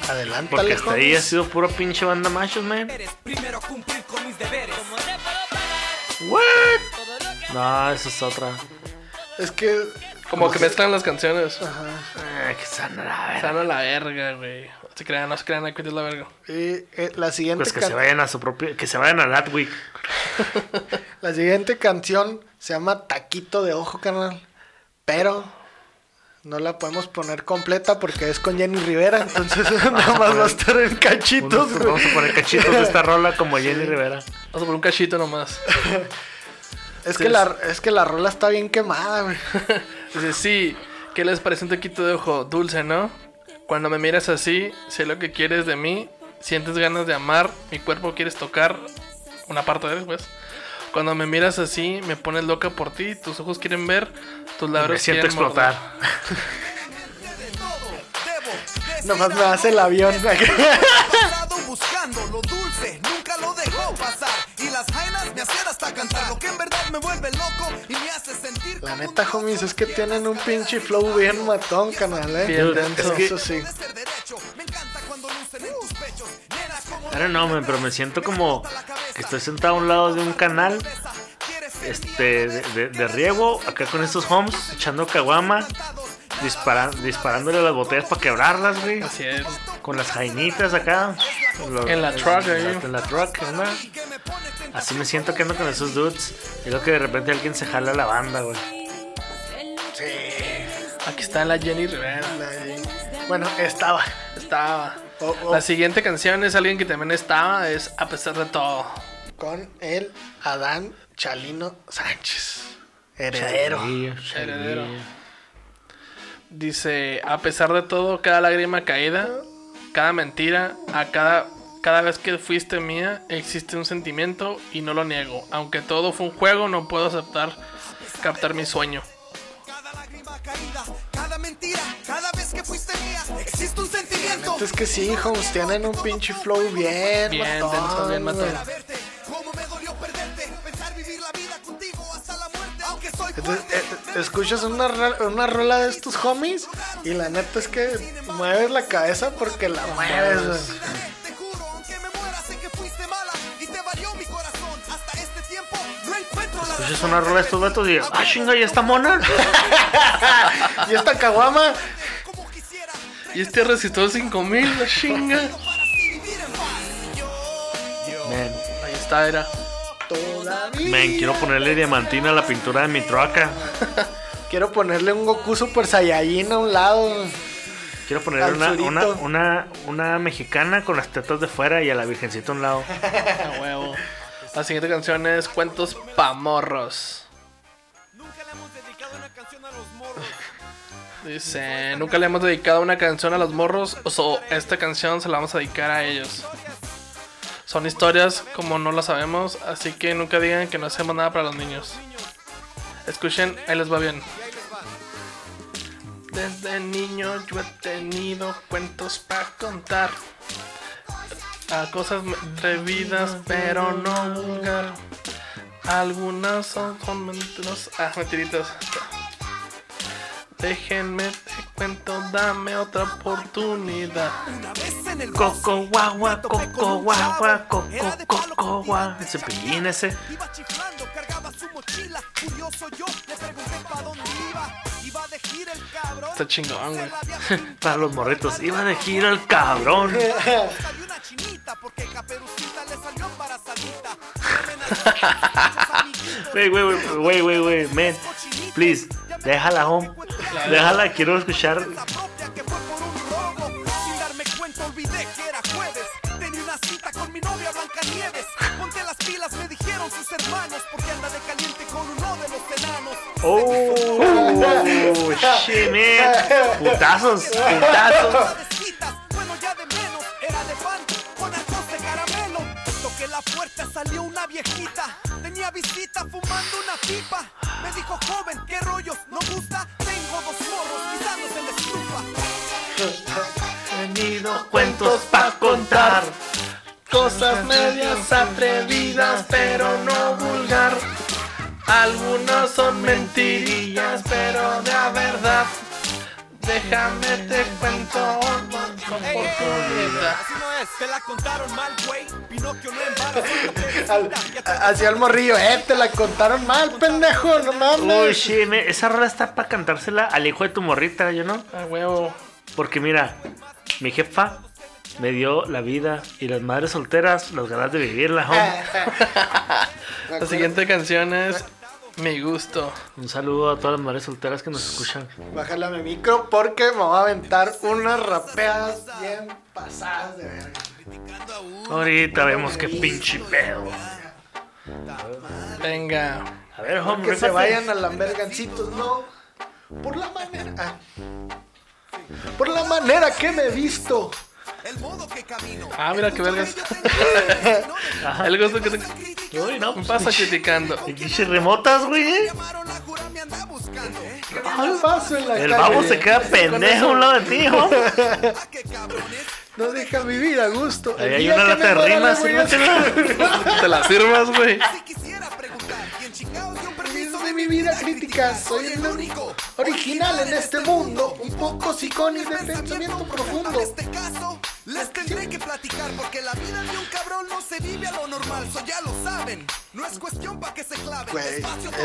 Adelante, Porque hasta ahí ha sido pura pinche banda machos, man. Primero cumplir con mis deberes. What? No, esa es otra. Es que. Como que mezclan las canciones. Eh, que sana la verga. Están a la verga, güey. No se crean, no se crean, aquí es la verga. eh, eh, la siguiente Pues que can- se vayan a su propio. Que se vayan a Latwick. (laughs) La siguiente canción se llama Taquito de Ojo, carnal. Pero no la podemos poner completa porque es con Jenny Rivera. Entonces (laughs) nada más va a estar en cachitos, Unos- güey. Vamos a poner cachitos de esta (laughs) rola como Jenny Rivera. Vamos a poner un cachito nomás. Es que, la, es que la rola está bien quemada, güey. Dice, sí, ¿qué les parece un taquito de ojo? Dulce, ¿no? Cuando me miras así, sé lo que quieres de mí, sientes ganas de amar, mi cuerpo quieres tocar, una parte de él, pues. Cuando me miras así, me pones loca por ti, tus ojos quieren ver, tus labios Me siento quieren explotar. (laughs) Nomás me hace el avión. Buscando lo dulce, nunca lo dejó pasar. Y las jainas me hacían hasta cantar, lo que en verdad me vuelve loco La neta, homies, es que tienen un pinche flow bien matón, canal, eh. Bien denso. Eso sí. en I don't know, man, pero me siento como que estoy sentado a un lado de un canal este de, de- de riego, acá con estos homes, echando caguama, dispara- disparándole a las botellas para quebrarlas, güey. Así es. Con las jainitas acá. En la truck, en ahí. la- En la truck, ¿no? Así me siento que ando con esos dudes. Y luego que de repente alguien se jala la banda, güey. Aquí está la Jenny Rivera. La- Bueno, estaba. Estaba. Oh, oh. La siguiente canción es alguien que también estaba, es A pesar de todo. Con el Adán Chalino Sánchez. Heredero. Heredero. Dice, a pesar de todo, cada lágrima caída, cada mentira, a cada, cada vez que fuiste mía, existe un sentimiento y no lo niego. Aunque todo fue un juego, no puedo aceptar captar mi sueño. cada lágrima caída, cada mentira, cada vez que fuiste mía, existe un sentimiento. Es que sí, homes, tienen un pinche flow bien, Bien matón, bien matón. Entonces, eh, escuchas una, una rola de estos homies y la neta es que mueves la cabeza porque la mueves, Escuchas una rola de estos vatos y ah, chinga, ya está mona. (laughs) Y esta caguama, Y este recitó 5000, la chinga. Man, Ahí está, era. todavía. man, quiero ponerle diamantina a la pintura de mi troca. (laughs) Quiero ponerle un Goku Super Saiyajin a un lado. Quiero ponerle una, una, una, una mexicana con las tetas de fuera y a la virgencita a un lado. (laughs) Huevo. La siguiente canción es Cuentos Pamorros. Nunca le hemos dedicado una canción a los morros. (laughs) Dice, nunca le hemos dedicado una canción a los morros, o so, esta canción se la vamos a dedicar a ellos. Son historias como no las sabemos, así que nunca digan que no hacemos nada para los niños. Escuchen, ahí les va bien. Desde niño yo he tenido cuentos para contar. A cosas atrevidas, pero no vulgar. Algunas son, son mentiras. Ah, mentiritas. Déjenme te cuento, dame otra oportunidad. Una vez en el Coco guagua, coco guagua, coco, coco guagua. Ese pillín ese. Iba chiflando, cargaba su mochila. Curioso yo, le pregunté pa' dónde iba. Iba de gira el cabrón. Está chingón, güey. (laughs) Para los morritos. Iba de gira el cabrón. Chinita porque Caperucita le salió embarazadita. (laughs) Wey, wey, wey, wey, wey, man. Please, déjala home. Déjala, quiero escuchar. la propia que fue por pipa. Me dijo, joven, ¿qué rollo? ¿No gusta? Tengo dos morros guisándose en la estufa. Venido cuentos pa' contar. Cosas medias atrevidas, pero no vulgar. Algunos son mentirillas, pero de la verdad. Déjame te cuento con oportunidad. Así no es, te la contaron mal, güey. Pinocchio no embaraza. (laughs) Hacia el morrillo, eh, te la contaron mal, pendejo, no mames. Uy, sí, esa rola está para cantársela al hijo de tu morrita, ¿yo no? A huevo. Porque mira, mi jefa me dio la vida y las madres solteras las ganas de vivirla. (laughs) La siguiente canción es Mi gusto. Un saludo a todas las madres solteras que nos escuchan. Bájale a mi micro porque me va a aventar unas rapeadas bien pasadas de verga. Ahorita vemos qué pinche pedo. Venga. A ver, home, Que se vayan a lambergancitos, no. Por la manera. ah. Por la manera que me he visto. El modo que camino. Ah, mira qué vergas. (laughs) El gusto que te Uy, no, me pasa criticando. pinche remotas, güey. Paso en la El calle. babo se queda pendejo a un lado de ti, home. ¿A qué cabrones? No deja vivir a gusto. Ahí El hay día una que lata de muera, rimas. Te la sirvas, güey. Vida crítica. Soy el único original en este mundo. Un poco sicón y de pensamiento En profundo. este caso, les tendré que platicar porque la vida de un cabrón no se vive a lo normal, eso ya lo saben. No es cuestión para que se esta-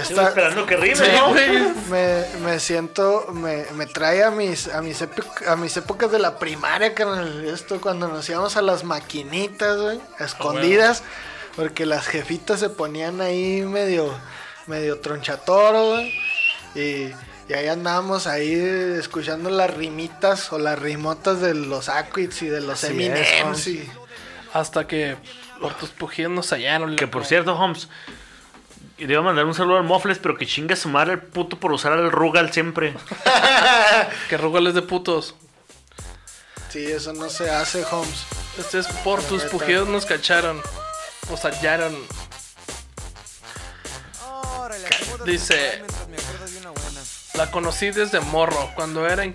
Estoy esperando que rime, Sí, ¿no? Me, me siento, me, me trae a mis, a, mis a mis épocas de la primaria, carnal. Esto cuando nos íbamos a las maquinitas, güey, a escondidas, porque las jefitas se ponían ahí medio, medio tronchatoro, güey. Y, y ahí andábamos ahí escuchando las rimitas o las rimotas de los Aquits y de los Así es, Eminems. Juan. y- Hasta que por tus pujidos nos hallaron. Que por cierto, Holmes, le iba a mandar un saludo al Mofles, pero que chinga su madre el puto por usar el Rugal siempre. (laughs) Que rugales de putos. Sí, eso no se hace, Holmes. Este es por tus pujidos nos cacharon. Nos hallaron. Dice-. La conocí desde morro, cuando era,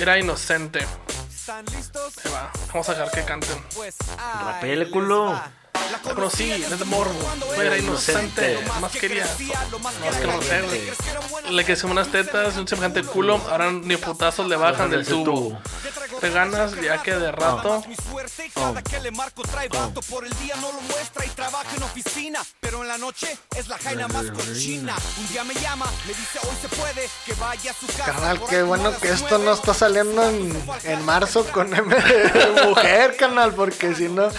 era inocente. Ahí va, Vamos a dejar que canten. Pues les culo. La conocí desde morro, cuando era inocente, Lo más que quería. más no buenas Le crecieron unas tetas, un semejante culo, ahora ni putazos le bajan del tubo. Te ganas ya que de rato. Mi suerte, cada que le marco trae vato. Por el día no lo muestra y trabaja en oficina. Pero en la noche es la jaina más cochina. Un día me llama, me dice hoy se puede Que vaya a su casa Carnal, por qué bueno que esto no está saliendo en, en marzo con M de mujer, canal, porque si no,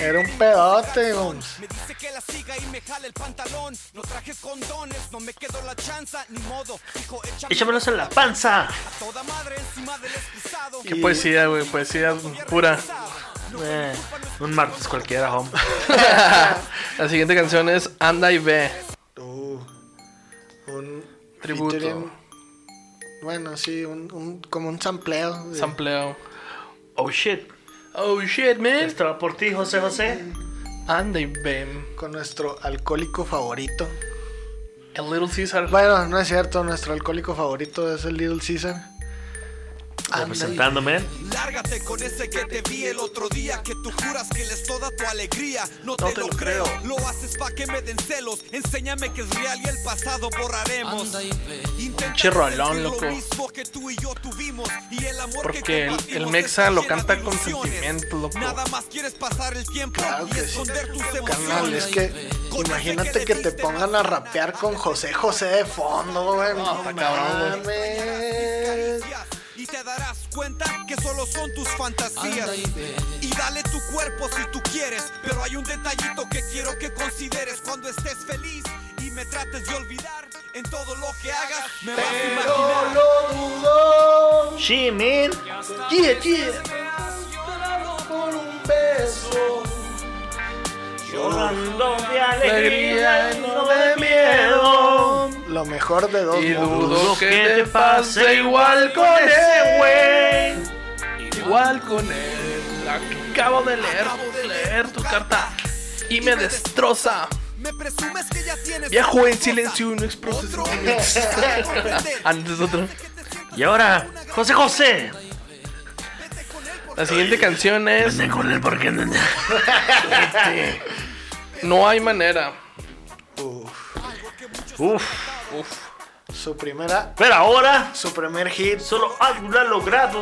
era un pedote. Me dice que la siga y me jale el pantalón. No traje condones, no me quedó la chanza Ni modo, dijo échame Échamelos en la panza. a toda madre encima del excusado. Qué poesía, güey, poesía pura. Eh, un martes cualquiera, Home. (laughs) La siguiente canción es Anda y ve. Uh, un Tributo. featuring- Bueno, sí, un, un- como un sampleo. de- Sampleo. Oh shit. Oh shit, man. Esto va por ti, José José. Anda y ve. con nuestro alcohólico favorito. El Little Caesar. Bueno, no es cierto, nuestro alcohólico favorito es el Little Caesar. Representándome. Lárgate con ese que te vi el otro día Que tú juras que él es toda tu alegría No te, lo, creo. Lo haces pa' que me den celos Enséñame que es real y el pasado borraremos Intenta Che rolón, sentir loco. Lo mismo que tú y yo tuvimos Y el amor Porque que el- el Mexa lo canta con sentimiento, loco. Nada más quieres pasar el tiempo Claro Y que sí. esconder tus emociones es que imagínate que te pongan a rapear con José José de fondo, güey. No, cabrón. Y te darás cuenta que solo son tus fantasías. Y dale tu cuerpo si tú quieres, pero hay un detallito que quiero que consideres cuando estés feliz y me trates de olvidar en todo lo que hagas. Me vas a Pero imaginar. lo dudo. Sí, man. Yeah, yeah. Por un beso. Llorando de Alegría y no de miedo. Lo mejor de dos Y mundos. dudo que te pase igual con ese güey. Igual con él. Acabo de leer, leer tu carta y me destroza. Me presumes que ya tienes Viajo en silencio y no sentimientos. Antes otro. (laughs) Y ahora, José José. La siguiente canción es Vete con él porque no- No hay manera. Uf. Su primera, Pero ahora su primer hit. solo algo lo ha logrado.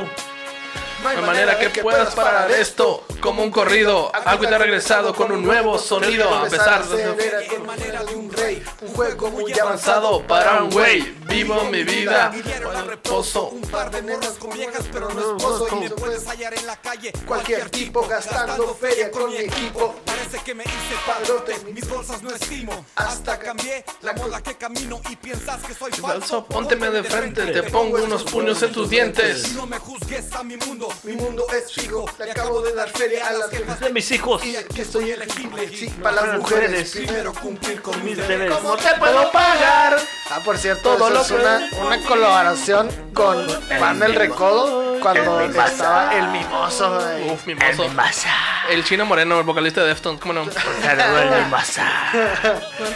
No hay De manera que puedas parar esto como un corrido. Algo te ha regresado con un nuevo sonido. A pesar de con manera de un rey, un juego muy avanzado para un güey. Vivo mi vida. Al Reposo. Un par de morras con viejas, pero no esposo. Y me puedes hallar en la calle. Cualquier tipo gastando feria con mi equipo. Parece que me hice Padrote. Mis bolsas no estimo. Hasta cambié la moda que camino y piensas que soy. Falso, pónteme de frente. Te pongo unos puños en tus dientes. No me juzgues a mi mundo. Mi mundo es fijo, le acabo de dar feria a las jefas De mis hijos. Y aquí estoy elegible, sí, para las mujeres. Primero cumplir con mis deberes. ¿Cómo te puedo pagar? Ah, por cierto, Todo eso es una, una colaboración con Juan del Recodo cuando El mimosa. estaba el mimoso. güey. Uf, mimoso. Masa. El chino moreno, el vocalista de Deftones. ¿Cómo no? (laughs) El masa.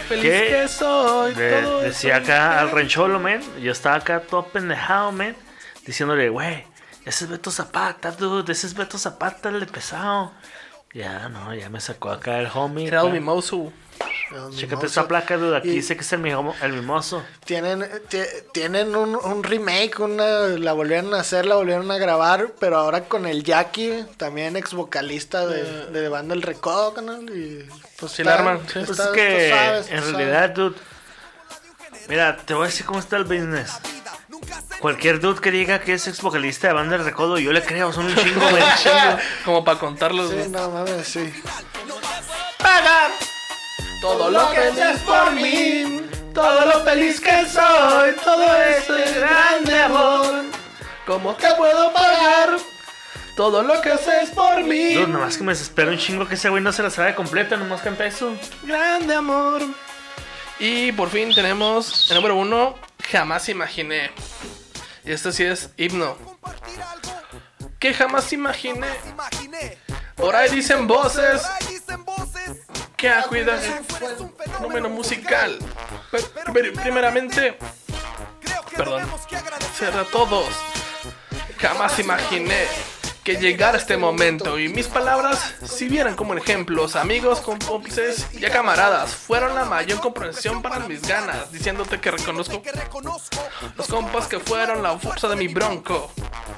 Feliz ¿Qué? que soy. De- todo decía acá al rancholo, man. Yo estaba acá todo pendejado, man. Diciéndole, güey, ese es Beto Zapata, dude. Ese es Beto Zapata, el de pesado. Ya, no, ya me sacó acá el homie. Era el mimoso. Chécate esa placa, dude. Aquí Y dice que es el, mimo- el mimoso. Tienen, ti- tienen un, un remake, una, la volvieron a hacer, la volvieron a grabar, pero ahora con el Jackie, también ex vocalista de, de Banda El Recodo, canal. Y pues Sí, la arman. Pues está- es que sabes, en sabes. realidad, dude. Mira, te voy a decir cómo está el business. Cualquier dude que diga que es ex vocalista de banda del recodo, yo le creo, son un chingo, güey. (laughs) Como para contarlos. Sí, güey. no mames, sí. pagar todo lo que haces por mí, todo lo feliz que soy, todo ese grande amor. ¿Cómo te puedo pagar todo lo que haces por mí? Dude, nomás que me desespero un chingo que ese güey no se la sabe completa, nomás canta eso. Grande amor. Y por fin tenemos el número uno, jamás imaginé. Y este sí es himno. Que jamás imaginé. Por ahí dicen voces que a cuidar un fenómeno musical. Pero, primeramente, Perdón. tenemos que agradecer ser a todos. Jamás imaginé que llegara este momento y mis palabras sirvieran como ejemplos, amigos, cómplices y camaradas. Fueron la mayor comprensión para mis ganas, diciéndote que reconozco los compas que fueron la fuerza de mi bronco.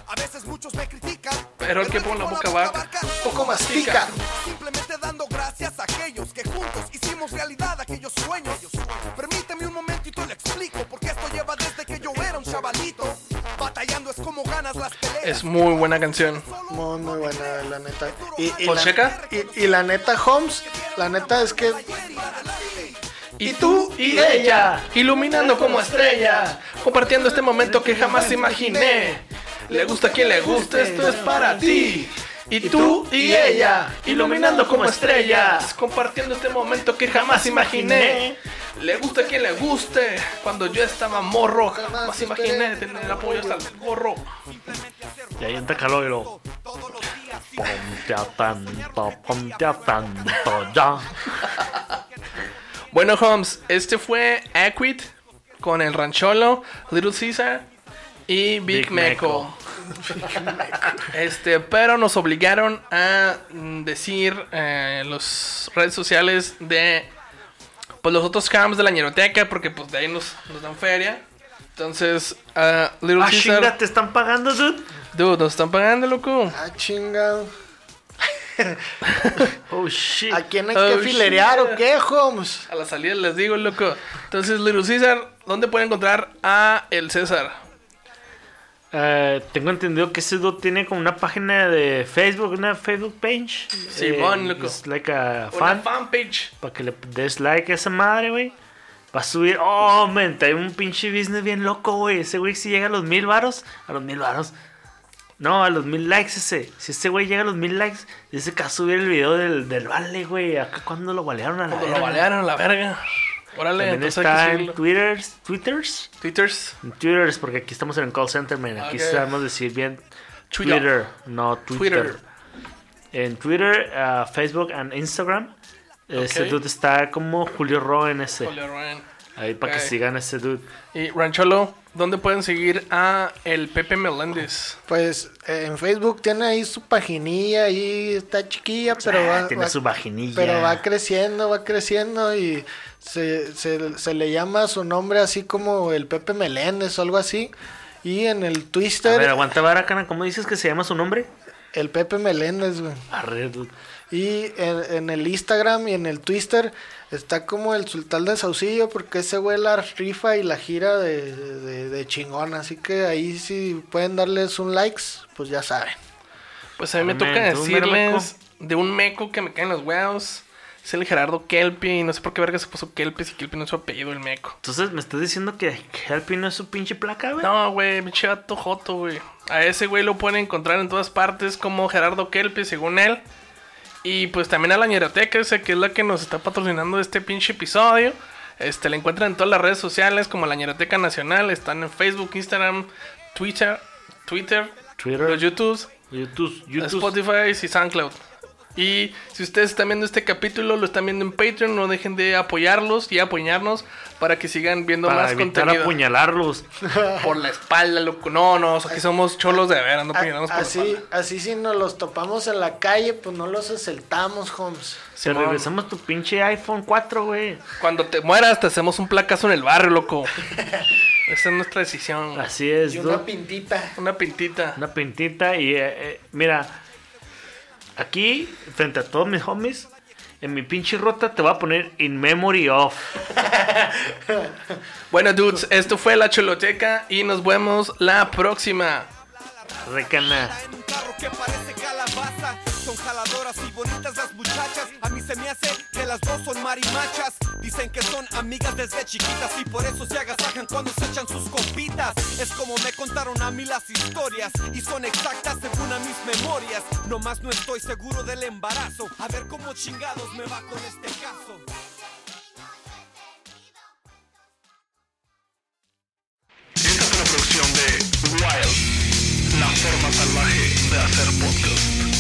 A veces muchos me critican. Pero el que pone la boca va, Poco mastica. Simplemente dando gracias a aquellos que juntos hicimos realidad aquellos sueños. Es muy buena canción. Muy, muy buena, la neta. Y, y, ¿Pues la, checa? y, y la neta, Holmes, la neta es que Y tú y ella, iluminando como estrella, compartiendo este momento que jamás imaginé. Le gusta a quien le guste, esto es para ti. Y tú y ella, iluminando como estrellas, compartiendo este momento que jamás imaginé. Le gusta a quien le guste. Cuando yo estaba morro, jamás imaginé tener apoyo hasta el gorro. Y ahí entra calor y lo. Ponte a tanto, ponte a tanto ya. Bueno, Holmes, este fue Aquit con el Rancholo, Little Caesar y Big, Big Meco. Este, pero nos obligaron a decir eh, las redes sociales de pues los otros camps de la ñeroteca, porque pues de ahí nos, nos dan feria. Entonces, ah, Little Ah, Caesar, chinga, te están pagando, dude. dude, nos están pagando, loco. Ah, chinga. (laughs) Oh shit. ¿A quién hay Oh, que filerear shit. o qué, Holmes? A la salida les digo, loco. Entonces, Little Caesar, ¿dónde pueden encontrar a el César? Eh, tengo entendido que ese dude tiene como una página de Facebook, una Facebook page. Simón, Eh, loco. Es like a Una fan. fanpage. Para que le des like a esa madre, güey. Va a subir. Oh, man, hay un pinche business bien loco, güey. Ese güey si llega a los mil varos. A los mil varos. No, a los mil likes ese. Si ese güey llega a los mil likes, dice que va a subir el video del, del vale, güey. Acá cuando lo balearon a la Cuando lo verga. balearon a la verga. Órale, También está en seguirlo. Twitters. ¿Twitters? Twitters. En Twitters, porque aquí estamos en el call center, man. Aquí Ok. sabemos decir bien Twitter. Twitter, no Twitter. Twitter. En Twitter, uh, Facebook y Instagram. Ese Ok. dude está como Julio Ro en ese. Julio Ryan. Ahí para que sigan ese dude. Y Rancholo, ¿dónde pueden seguir a el Pepe Meléndez? Pues eh, en Facebook tiene ahí su paginilla, ahí está chiquilla, pero Ah, va, tiene va- su vaginilla. pero va creciendo, va creciendo y se, se, se le llama su nombre así como el Pepe Meléndez o algo así. Y en el A Twister, ver, aguanta Baracana, ¿cómo dices que se llama su nombre? el Pepe Meléndez, güey. Arre. Y en, en el Instagram y en el Twister está como el Sultán de Saucillo porque ese güey la rifa y la gira de, de, de chingón. Así que ahí si pueden darles un likes, pues ya saben. Pues a mí me toca decirles de un meco que me caen los huevos. Es el Gerardo Kelpi. Y no sé por qué verga se puso Kelpi si Kelpi no es su apellido, el meco. Entonces, ¿me estás diciendo que Helpy no es su pinche placa, güey? No, güey, pinche vato joto, güey. A ese güey lo pueden encontrar en todas partes como Gerardo Kelpi, según él. Y pues también a la ñeroteca, esa que es la que nos está patrocinando este pinche episodio. Este, la encuentran en todas las redes sociales como la ñeroteca nacional. Están en Facebook, Instagram, Twitter, Twitter, Twitter. los YouTubes, YouTube, YouTube. Spotify y SoundCloud. Y si ustedes están viendo este capítulo, lo están viendo en Patreon, no dejen de apoyarlos y apoyarnos para que sigan viendo para más evitar contenido. apuñalarlos. (laughs) Por la espalda, loco. No, no, aquí somos cholos de veras, no apuñalamos por la así, espalda. así si nos los topamos en la calle, pues no los asaltamos, Holmes. Se Simón. regresamos tu pinche iPhone 4, güey. Cuando te mueras, te hacemos un placazo en el barrio, loco. (laughs) Esa es nuestra decisión. Así es, Y dude. una pintita. Una pintita. Una pintita y eh, eh, mira, aquí, frente a todos mis homies, en mi pinche rota te voy a poner In Memory of. (laughs) Bueno, dudes, esto fue La Choloteca y nos vemos la próxima. Recana. en un carro que parece calabaza. Son jaladoras y bonitas las muchachas. A mí se me hace que las dos son marimachas. Dicen que son amigas desde chiquitas y por eso se agasajan cuando se echan sus compitas. Es como me contaron a mí las historias y son exactas según a mis memorias. Nomás no estoy seguro del embarazo. A ver cómo chingados me va con este caso. Esta es una producción de Wild, la forma salvaje de hacer podcast.